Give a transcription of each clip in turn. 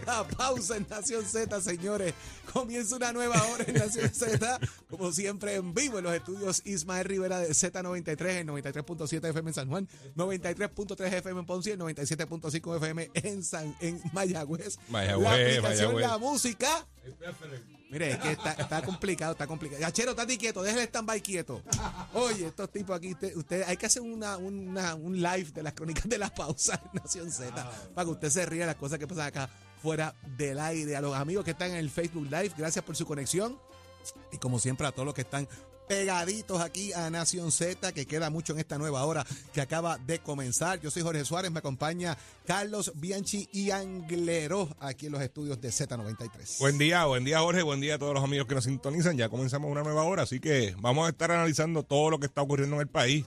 De la pausa en Nación Z, señores. Comienza una nueva hora en Nación Z, como siempre en vivo en los estudios Ismael Rivera de Z93, en 93.7 FM en San Juan, 93.3 FM en Ponce y el 97.5 FM en, San, en Mayagüez. Mayagüez, la aplicación Mayagüez. La Música. Mire, es que está, está complicado, está complicado. Gachero, estate quieto, déjale stand-by quieto. Oye, estos tipos aquí, usted, usted- hay que hacer una, una- un live de las crónicas de la pausa en Nación Z para que usted se ría de las cosas que pasan acá fuera del aire. A los amigos que están en el Facebook Live, gracias por su conexión. Y como siempre, a todos los que están pegaditos aquí a Nación Z, que queda mucho en esta nueva hora que acaba de comenzar. Yo soy Jorge Suárez, me acompaña Carlos Bianchi y Anglero aquí en los estudios de Z93. Buen día, buen día Jorge, buen día a todos los amigos que nos sintonizan. Ya comenzamos una nueva hora, así que vamos a estar analizando todo lo que está ocurriendo en el país.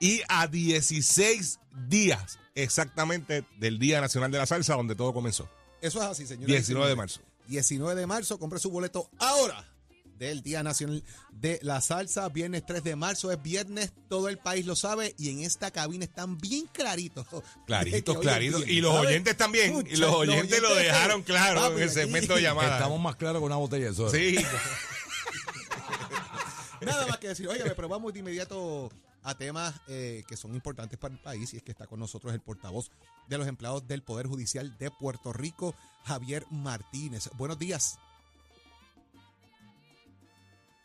Y a 16 días exactamente del Día Nacional de la Salsa, donde todo comenzó. Eso es así, señor. 19 de marzo. 19 de marzo, compre su boleto ahora del Día Nacional de la Salsa. Viernes 3 de marzo es viernes, todo el país lo sabe y en esta cabina están bien claritos. Claritos, claritos. Y los oyentes también. Y los oyentes lo dejaron claro Papi, en el segmento de llamadas. Estamos más claros que una botella de soda. Sí. Nada más que decir, oiga, pero vamos de inmediato a temas eh, que son importantes para el país y es que está con nosotros el portavoz de los empleados del Poder Judicial de Puerto Rico, Javier Martínez. Buenos días.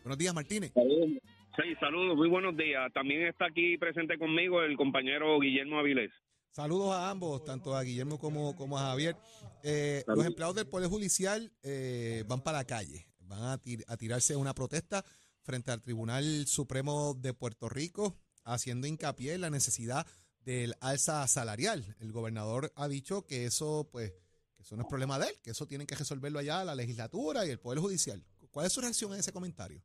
Buenos días, Martínez. Sí, saludos, muy buenos días. También está aquí presente conmigo el compañero Guillermo Avilés. Saludos a ambos, tanto a Guillermo como, como a Javier. Eh, los Saludos. empleados del Poder Judicial eh, van para la calle, van a, tir- a tirarse una protesta frente al Tribunal Supremo de Puerto Rico, haciendo hincapié en la necesidad del alza salarial. El gobernador ha dicho que eso, pues, que eso no es problema de él, que eso tienen que resolverlo allá la legislatura y el Poder Judicial. ¿Cuál es su reacción a ese comentario?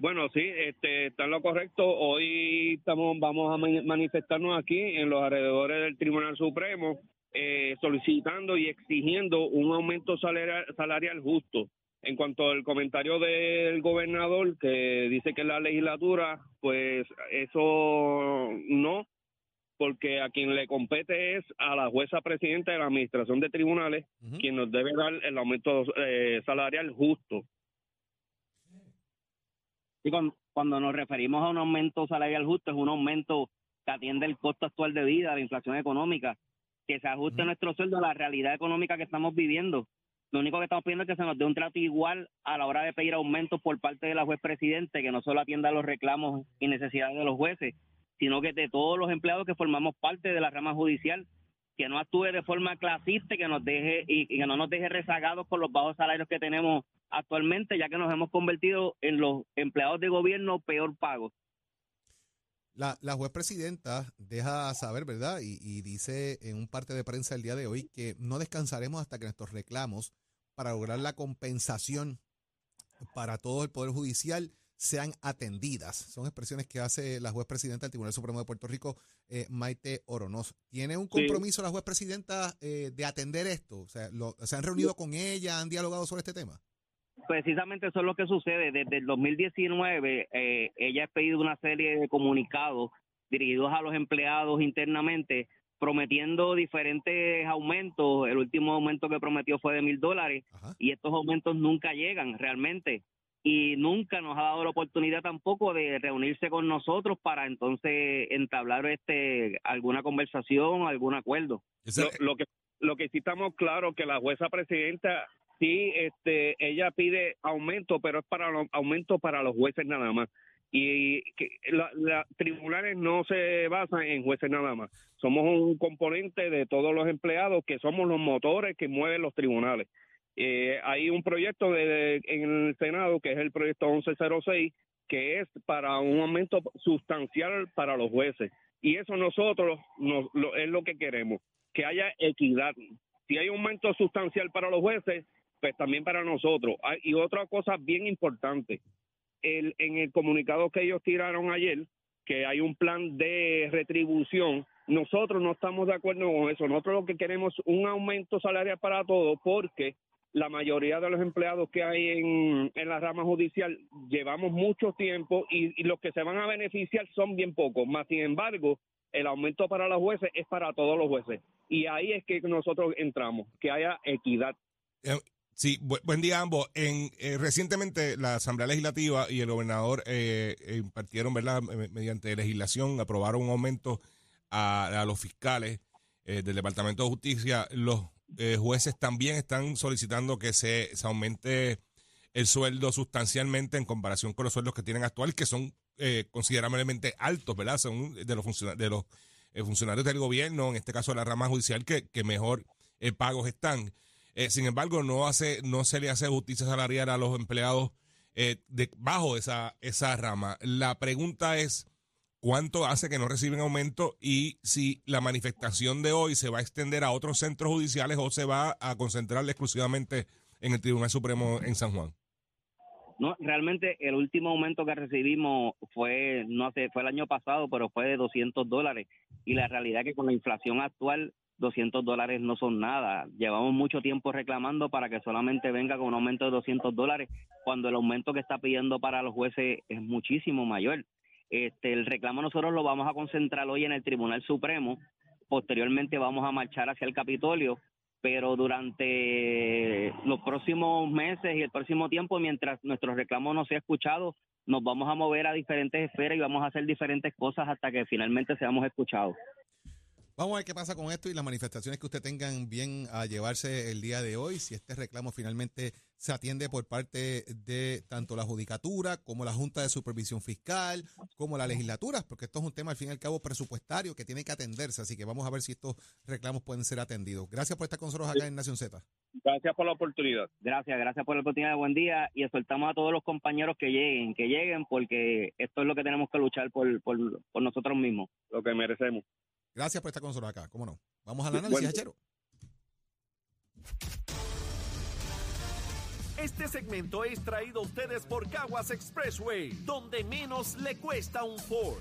Bueno, sí, este, está en lo correcto. Hoy estamos, vamos a mani- manifestarnos aquí en los alrededores del Tribunal Supremo, eh, solicitando y exigiendo un aumento salarial, salarial justo. En cuanto al comentario del gobernador que dice que la legislatura, pues eso no, porque a quien le compete es a la jueza presidenta de la Administración de Tribunales, quien nos debe dar el aumento eh, salarial justo. Sí, cuando, cuando nos referimos a un aumento salarial justo, es un aumento que atiende el costo actual de vida, la inflación económica, que se ajuste nuestro sueldo a la realidad económica que estamos viviendo. Lo único que estamos pidiendo es que se nos dé un trato igual a la hora de pedir aumentos por parte de la juez presidente, que no solo atienda los reclamos y necesidades de los jueces, sino que de todos los empleados que formamos parte de la rama judicial, que no actúe de forma clasista y que nos deje y, y que no nos deje rezagados con los bajos salarios que tenemos actualmente, ya que nos hemos convertido en los empleados de gobierno peor pagos. La, la juez presidenta deja saber, ¿verdad? Y, y dice en un parte de prensa el día de hoy que no descansaremos hasta que nuestros reclamos para lograr la compensación para todo el Poder Judicial sean atendidas. Son expresiones que hace la juez presidenta del Tribunal Supremo de Puerto Rico, eh, Maite Oronoz. ¿Tiene un compromiso la juez presidenta eh, de atender esto? O sea, lo- ¿se han reunido con ella? ¿Han dialogado sobre este tema? Precisamente eso es lo que sucede. Desde el 2019, eh, ella ha pedido una serie de comunicados dirigidos a los empleados internamente, prometiendo diferentes aumentos. El último aumento que prometió fue de mil dólares y estos aumentos nunca llegan realmente. Y nunca nos ha dado la oportunidad tampoco de reunirse con nosotros para entonces entablar este alguna conversación, algún acuerdo. Lo, lo que lo que sí estamos claros que la jueza presidenta sí este ella pide aumento pero es para los aumento para los jueces nada más. Y que la, tribunales no se basan en jueces nada más. Somos un componente de todos los empleados que somos los motores que mueven los tribunales. Eh, hay un proyecto de, en el senado que es el proyecto 1106 que es para un aumento sustancial para los jueces. Y eso nosotros nos, lo- es lo que queremos que haya equidad. Si hay un aumento sustancial para los jueces, pues también para nosotros. Ah, Y otra cosa bien importante, el, en el comunicado que ellos tiraron ayer, que hay un plan de retribución, nosotros no estamos de acuerdo con eso. Nosotros lo que queremos es un aumento salarial para todos porque la mayoría de los empleados que hay en, en la rama judicial llevamos mucho tiempo y, y los que se van a beneficiar son bien pocos. Más sin embargo, el aumento para los jueces es para todos los jueces. Y ahí es que nosotros entramos, que haya equidad. Sí, bu- buen día a ambos. En, eh, recientemente la Asamblea Legislativa y el gobernador eh, eh, impartieron, ¿verdad? Me- mediante legislación, aprobaron un aumento a, los fiscales eh, del Departamento de Justicia. Los eh, jueces también están solicitando que se, se aumente el sueldo sustancialmente en comparación con los sueldos que tienen actual, que son considerablemente altos, ¿verdad? Son de los, funciona- de los funcionarios del gobierno, en este caso de la rama judicial, que, que mejor pagos están. Eh, sin embargo, no hace, no se le hace justicia salarial a los empleados eh, de, bajo esa, esa rama. La pregunta es, ¿cuánto hace que no reciben aumento y si la manifestación de hoy se va a extender a otros centros judiciales o se va a concentrar exclusivamente en el Tribunal Supremo en San Juan? No, realmente el último aumento que recibimos fue, no sé, fue el año pasado, pero fue de 200 dólares. Y la realidad es que con la inflación actual, 200 dólares no son nada. Llevamos mucho tiempo reclamando para que solamente venga con un aumento de 200 dólares, cuando el aumento que está pidiendo para los jueces es muchísimo mayor. Este, el reclamo nosotros lo vamos a concentrar hoy en el Tribunal Supremo. Posteriormente vamos a marchar hacia el Capitolio pero durante los próximos meses y el próximo tiempo, mientras nuestro reclamo no sea escuchado, nos vamos a mover a diferentes esferas y vamos a hacer diferentes cosas hasta que finalmente seamos escuchados. Vamos a ver qué pasa con esto y las manifestaciones que usted tengan bien a llevarse el día de hoy, si este reclamo finalmente se atiende por parte de tanto la Judicatura como la Junta de Supervisión Fiscal, como la legislatura, porque esto es un tema al fin y al cabo presupuestario que tiene que atenderse, así que vamos a ver si estos reclamos pueden ser atendidos. Gracias por estar con nosotros acá en Nación Z. Gracias por la oportunidad. Gracias, gracias por la oportunidad. Buen día y exhortamos a todos los compañeros que lleguen, que lleguen porque esto es lo que tenemos que luchar por, por, por nosotros mismos. Lo que merecemos. Gracias por estar con nosotros acá, cómo no. Vamos al análisis. Hachero. Este segmento es traído a ustedes por Caguas Expressway, donde menos le cuesta un Ford.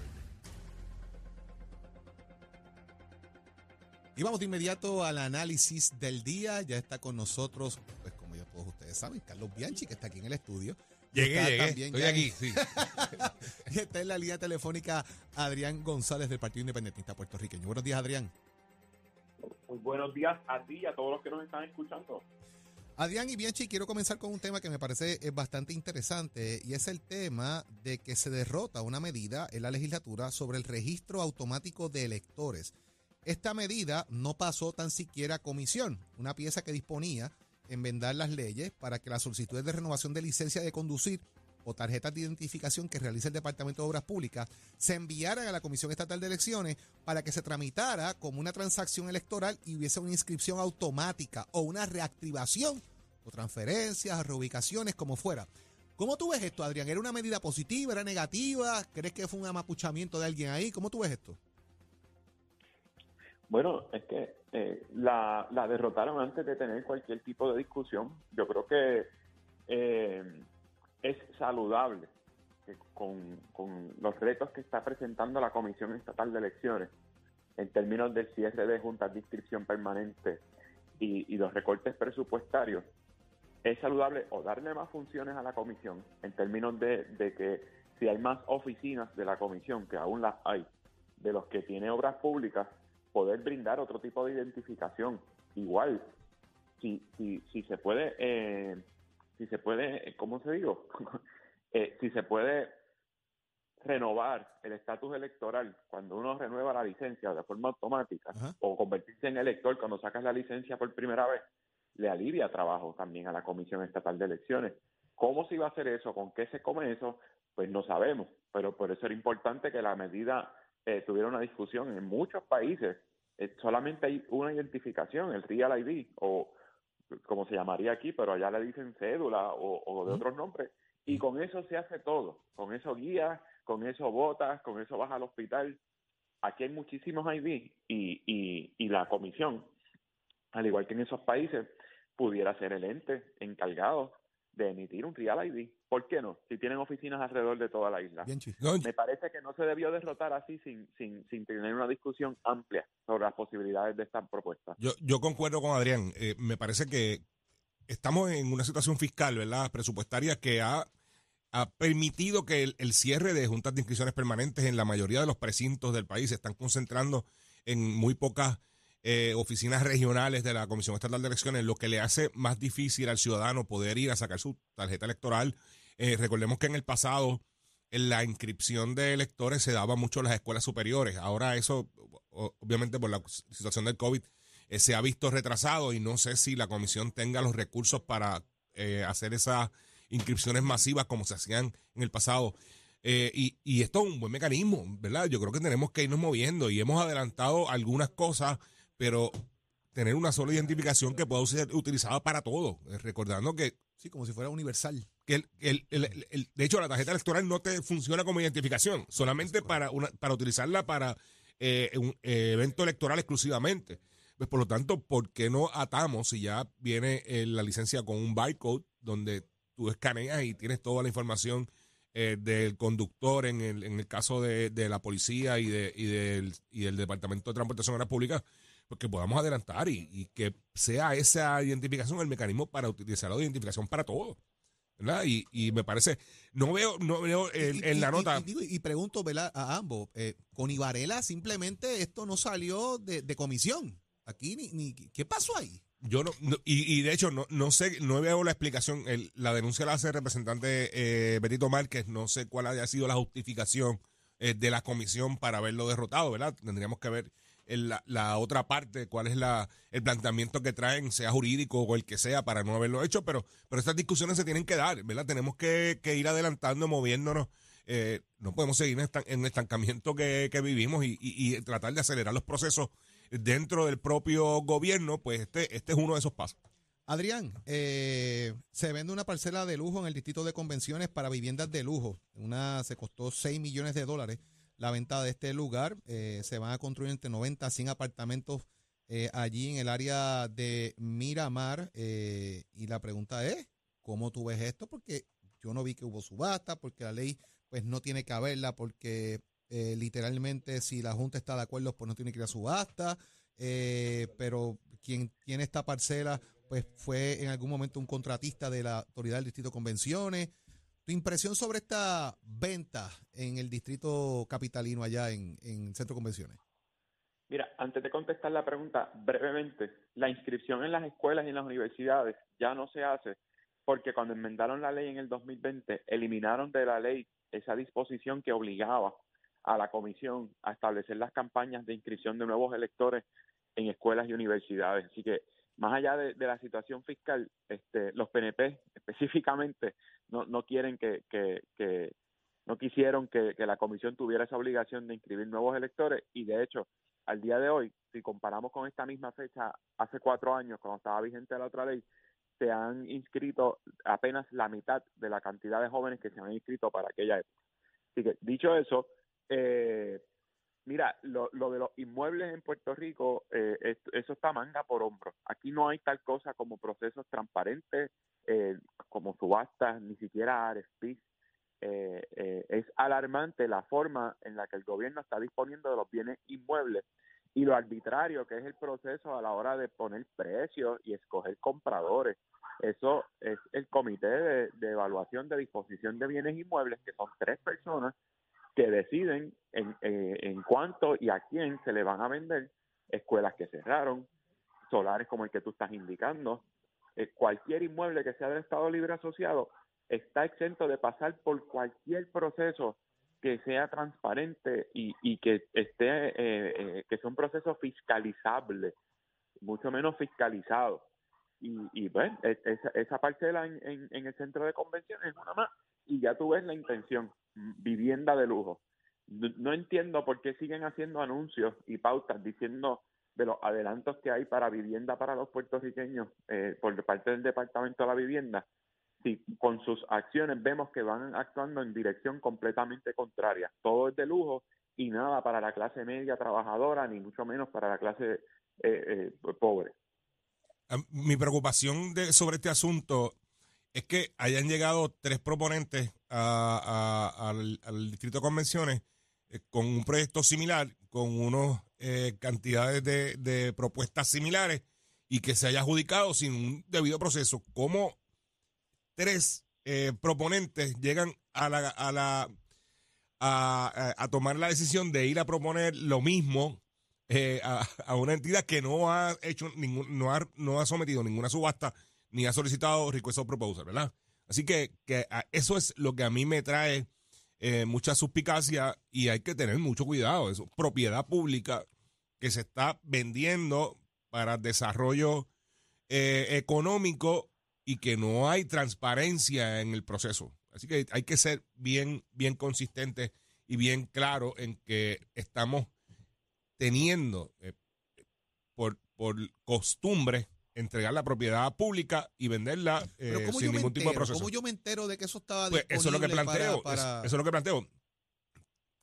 Y vamos de inmediato al análisis del día. Ya está con nosotros, pues como ya todos ustedes saben, Carlos Bianchi, que está aquí en el estudio. Llegué, está llegué. también Estoy ya- aquí, sí. Y está en la línea telefónica Adrián González del Partido Independentista Puertorriqueño. Buenos días, Adrián. Muy buenos días a ti y a todos los que nos están escuchando. Adrián y Bianchi, quiero comenzar con un tema que me parece eh, bastante interesante y es el tema de que se derrota una medida en la legislatura sobre el registro automático de electores. Esta medida no pasó tan siquiera a comisión, una pieza que disponía enmendar las leyes para que las solicitudes de renovación de licencia de conducir o tarjetas de identificación que realiza el Departamento de Obras Públicas se enviaran a la Comisión Estatal de Elecciones para que se tramitara como una transacción electoral y hubiese una inscripción automática o una reactivación o transferencias, reubicaciones, como fuera. ¿Cómo tú ves esto, Adrián? ¿Era una medida positiva? ¿Era negativa? ¿Crees que fue un amapuchamiento de alguien ahí? ¿Cómo tú ves esto? Bueno, es que eh, la, la derrotaron antes de tener cualquier tipo de discusión. Yo creo que eh, es saludable que con, los retos que está presentando la Comisión Estatal de Elecciones en términos del cierre de juntas de inscripción permanente y, y los recortes presupuestarios, es saludable o darle más funciones a la comisión en términos de, de que si hay más oficinas de la comisión, que aún las hay, de los que tiene obras públicas, poder brindar otro tipo de identificación. Igual, si, si, si se puede, eh, si se puede, eh, ¿cómo se digo? Eh, si se puede renovar el estatus electoral cuando uno renueva la licencia de forma automática Ajá. o convertirse en elector cuando sacas la licencia por primera vez, le alivia trabajo también a la Comisión Estatal de Elecciones. ¿Cómo se iba a hacer eso? ¿Con qué se come eso? Pues no sabemos, pero por eso era importante que la medida eh, tuviera una discusión. En muchos países eh, solamente hay una identificación, el Real ID, o como se llamaría aquí, pero allá le dicen cédula o, o de otros nombres, y con eso se hace todo, con eso guías, con eso votas, con eso vas al hospital. aquí hay muchísimos ID y, y, y la comisión, al igual que en esos países, pudiera ser el ente encargado de emitir un Real ID. ¿Por qué no? Si tienen oficinas alrededor de toda la isla. Bien, Me parece que no se debió derrotar así sin, sin, sin tener una discusión amplia sobre las posibilidades de esta propuesta. Yo, yo concuerdo con Adrián. Eh, me parece que estamos en una situación fiscal, ¿verdad? Presupuestaria que ha, ha permitido que el, el cierre de juntas de inscripciones permanentes en la mayoría de los precintos del país se están concentrando en muy pocas eh, oficinas regionales de la Comisión Estatal de Elecciones, lo que le hace más difícil al ciudadano poder ir a sacar su tarjeta electoral. Eh, recordemos que en el pasado en la inscripción de electores se daba mucho en las escuelas superiores. Ahora eso, obviamente por la situación del COVID, eh, se ha visto retrasado y no sé si la comisión tenga los recursos para eh, hacer esas inscripciones masivas como se hacían en el pasado. Y, y esto es un buen mecanismo, ¿verdad? Yo creo que tenemos que irnos moviendo y hemos adelantado algunas cosas, pero tener una sola identificación que pueda ser utilizada para todo. Eh, recordando que Sí, como si fuera universal. que el, el- el- el- de hecho la tarjeta electoral no te funciona como identificación, solamente para una, para utilizarla para eh, un eh, evento electoral exclusivamente. Pues por lo tanto, ¿por qué no atamos si ya viene eh, la licencia con un bytecode donde tú escaneas y tienes toda la información eh, del conductor en el, en el caso de, de la policía y, de, y, del, y del Departamento de Transportación Aérea Pública? Pues que podamos adelantar y, y que sea esa identificación el mecanismo para utilizar la identificación para todo. ¿verdad? Y, y me parece, no veo, no veo en, Y- en y- la nota. Y, digo, y pregunto ¿verdad? a ambos, eh, con Ibarela simplemente esto no salió de, de comisión. Aquí ni, ni ¿qué pasó ahí? Yo no, no- y, y de hecho no, no sé, no veo la explicación. El- la denuncia la hace el representante eh, Betito Márquez. No sé cuál haya sido la justificación eh, de la comisión para haberlo derrotado, ¿verdad? Tendríamos que ver la, otra parte, cuál es la, el planteamiento que traen, sea jurídico o el que sea, para no haberlo hecho. Pero, pero estas discusiones se tienen que dar, ¿verdad? Tenemos que, que ir adelantando, moviéndonos. Eh, no podemos seguir en, el estancamiento que, que vivimos y, y- y tratar de acelerar los procesos dentro del propio gobierno, pues este, este es uno de esos pasos. Adrián, eh, se vende una parcela de lujo en el distrito de convenciones para viviendas de lujo. Una se costó 6 millones de dólares la venta de este lugar. Eh, se van a construir entre 90 a 100 apartamentos eh, allí en el área de Miramar. Eh, y la pregunta es, ¿cómo tú ves esto? Porque yo no vi que hubo subasta, porque la ley pues no tiene que haberla, porque eh, literalmente si la Junta está de acuerdo, pues no tiene que ir a subasta. Pero quien tiene esta parcela, pues fue en algún momento un contratista de la Autoridad del Distrito de Convenciones. Tu impresión sobre esta venta en el distrito capitalino allá en, en Centro Convenciones. Mira, antes de contestar la pregunta, brevemente, la inscripción en las escuelas y en las universidades ya no se hace porque cuando enmendaron la ley en el 2020, eliminaron de la ley esa disposición que obligaba a la comisión a establecer las campañas de inscripción de nuevos electores en escuelas y universidades. Así que más allá de, la situación fiscal, este, los PNP específicamente no, no quieren que, que, que no quisieron que, que la comisión tuviera esa obligación de inscribir nuevos electores y de hecho al día de hoy, si comparamos con esta misma fecha hace cuatro años, cuando estaba vigente la otra ley, se han inscrito apenas la mitad de la cantidad de jóvenes que se han inscrito para aquella época. Así que, dicho eso, eh, mira, lo, lo de los inmuebles en Puerto Rico, eh, es- eso está manga por hombro. Aquí no hay tal cosa como procesos transparentes, eh, como subastas, ni siquiera RFPs. Eh, eh, es alarmante la forma en la que el gobierno está disponiendo de los bienes inmuebles y lo arbitrario que es el proceso a la hora de poner precios y escoger compradores. Eso es el comité de evaluación de disposición de bienes inmuebles, que son tres personas que deciden en, eh, en cuánto y a quién se le van a vender escuelas que cerraron, solares como el que tú estás indicando, eh, cualquier inmueble que sea del Estado Libre Asociado está exento de pasar por cualquier proceso que sea transparente y, que esté eh, eh, que sea un proceso fiscalizable, mucho menos fiscalizado. Y, y bueno, es- esa, parcela en, en, el centro de convenciones es una más y ya tú ves la intención, vivienda de lujo. No, entiendo por qué siguen haciendo anuncios y pautas diciendo de los adelantos que hay para vivienda para los puertorriqueños eh, por parte del Departamento de la Vivienda, si con sus acciones vemos que van actuando en dirección completamente contraria. Todo es de lujo y nada para la clase media trabajadora, ni mucho menos para la clase eh, eh, pobre. Ah, Mi preocupación de, sobre este asunto es que hayan llegado tres proponentes a- al, Distrito de Convenciones eh, con un proyecto similar, con unas cantidades de, propuestas similares y que se haya adjudicado sin un debido proceso. ¿Cómo tres eh, proponentes llegan a la, a la a tomar la decisión de ir a proponer lo mismo eh, a, a una entidad que no ha hecho ningún, no ha, no ha sometido ninguna subasta ni ha solicitado request of proposal, ¿verdad? Así que, que eso es lo que a mí me trae eh, mucha suspicacia y hay que tener mucho cuidado. Es propiedad pública que se está vendiendo para desarrollo eh, económico y que no hay transparencia en el proceso. Así que hay que ser bien, bien consistentes y bien claro en que estamos teniendo eh, por, por costumbre entregar la propiedad pública y venderla eh, Pero ¿cómo sin ningún tipo de entero? proceso. ¿Cómo yo me entero de que eso estaba Pues eso es lo que planteo. para- para- Eso, es lo que planteo.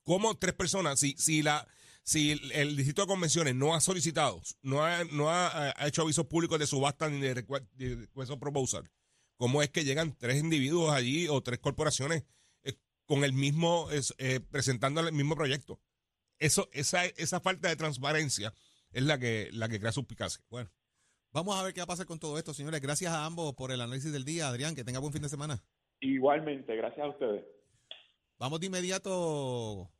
¿Cómo tres personas, si, si la si el, el distrito de convenciones no ha solicitado, no ha, no ha, ha hecho avisos públicos de subasta ni de request de request of proposal, ¿cómo es que llegan tres individuos allí o tres corporaciones eh, con el mismo, eh, presentando el mismo proyecto? Eso, esa, esa falta de transparencia es la que, la que crea suspicacia. Bueno, Vamos a ver qué va a pasar con todo esto, señores. Gracias a ambos por el análisis del día. Adrián, que tenga buen fin de semana. Igualmente, gracias a ustedes. Vamos de inmediato.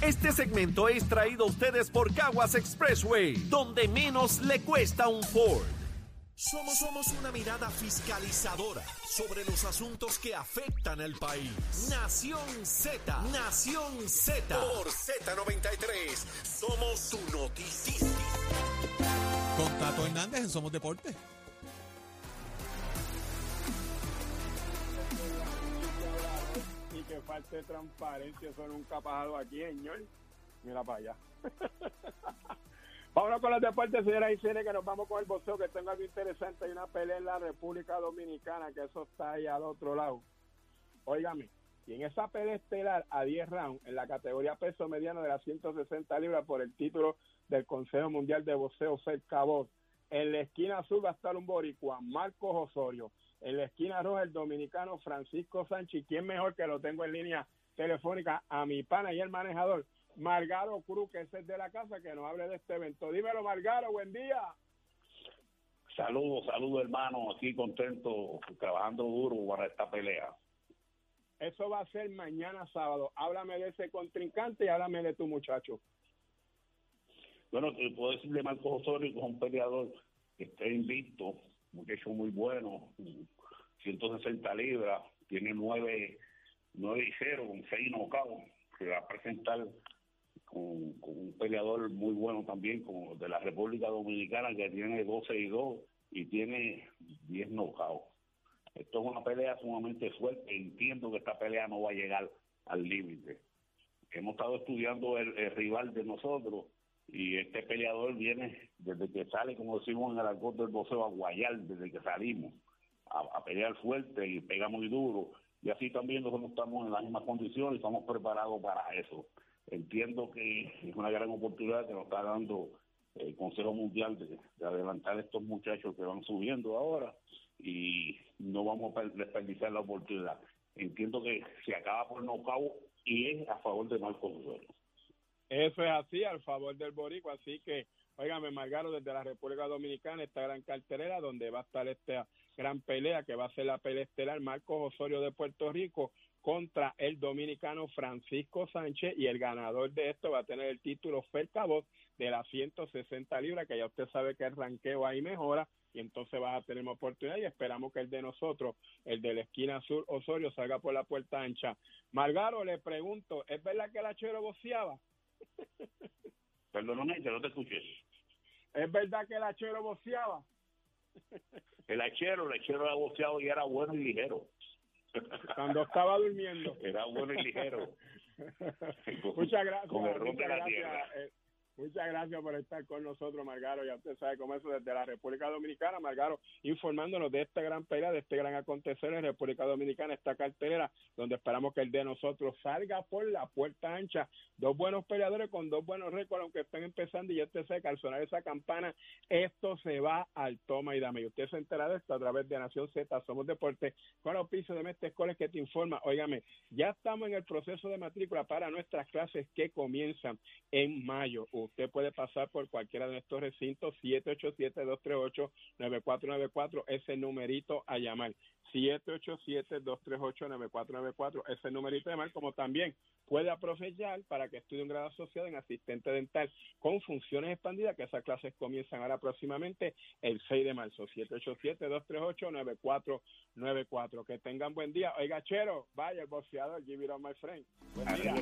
Este segmento es traído a ustedes por Caguas Expressway, donde menos le cuesta un Ford. Somos, somos una mirada fiscalizadora sobre los asuntos que afectan al país. Nación Z, Nación Z. Por Z93, somos tu noticia. Con Tato Hernández en Somos Deporte. y que falte transparencia, eso nunca ha pasado aquí, señor. Mira para allá. Vámonos con los deportes, señoras y señores, que nos vamos con el boxeo, que tengo algo interesante. Hay una pelea en la República Dominicana, que eso está ahí al otro lado. Óigame, y en esa pelea estelar a 10 rounds, en la categoría peso mediano de las 160 libras por el título del Consejo Mundial de Boxeo, Fer Cabot. En la esquina azul va a estar un boricua, Marcos Osorio. En la esquina roja, el dominicano Francisco Sánchez. ¿Quién mejor que lo tengo en línea telefónica? A mi pana y el manejador, Margaro Cruz, que es el de la casa, que nos hable de este evento. Dímelo, Margaro, buen día. Saludos, saludos hermano, aquí contento, trabajando duro para esta pelea. Eso va a ser mañana sábado. Háblame de ese contrincante y háblame de tu muchacho. Bueno, puedo decir de Marcos Osorio, que es un peleador que está invicto, muchacho muy bueno, 160 libras, tiene 9, 9 y 0 con 6 knockouts, se va a presentar con, un peleador muy bueno también como de la República Dominicana que tiene 12 y 2 y tiene 10 knockouts. Esto es una pelea sumamente fuerte. Entiendo que esta pelea no va a llegar al límite. Hemos estado estudiando el, rival de nosotros y este peleador viene desde que sale, como decimos en el argot del boxeo, a guayar desde que salimos, a, a pelear fuerte y pega muy duro. Y así también nosotros estamos en las mismas condiciones y estamos preparados para eso. Entiendo que es una gran oportunidad que nos está dando el Consejo Mundial de, de adelantar a estos muchachos que van subiendo ahora y no vamos a per- desperdiciar la oportunidad. Entiendo que se acaba por nocaut y es a favor de Marcos Osorio. Eso es así, al favor del Boricua. Así que, óigame, Margaro, desde la República Dominicana, esta gran cartelera donde va a estar esta gran pelea, que va a ser la pelea estelar Marcos Osorio de Puerto Rico contra el dominicano Francisco Sánchez y el ganador de esto va a tener el título Fer Cabot de las 160 libras, que ya usted sabe que el ranqueo ahí mejora y entonces vas a tener una oportunidad y esperamos que el de nosotros, el de la esquina sur Osorio, salga por la puerta ancha. Margaro, le pregunto, ¿es verdad que el achero boceaba? Perdóname, que no te escuché. ¿Es verdad que el achero boceaba? El hachero, el hachero era boceado y era bueno y ligero. Cuando estaba durmiendo. Era bueno y ligero. muchas gracias. Con el la tierra. Muchas gracias por estar con nosotros, Margaro. Ya usted sabe cómo eso desde la República Dominicana, Margaro, informándonos de esta gran pelea, de este gran acontecer en República Dominicana, esta cartelera, donde esperamos que el de nosotros salga por la puerta ancha. Dos buenos peleadores con dos buenos récords, aunque estén empezando, y ya usted sabe que al sonar esa campana, esto se va al toma y dame. Y usted se entera de esto a través de Nación Z, Somos Deporte, con los pisos de Mestre Escoles que te informa. Óigame, ya estamos en el proceso de matrícula para nuestras clases que comienzan en mayo. Usted puede pasar por cualquiera de nuestros recintos, 787-238-9494, ese numerito a llamar. 787-238-9494, ese numerito a llamar, como también puede aprovechar para que estudie un grado asociado en asistente dental con funciones expandidas, que esas clases comienzan ahora próximamente el 6 de marzo, 787-238-9494. Que tengan buen día. Oiga, Chero, vaya el boxeador, give it on my friend. Buen día.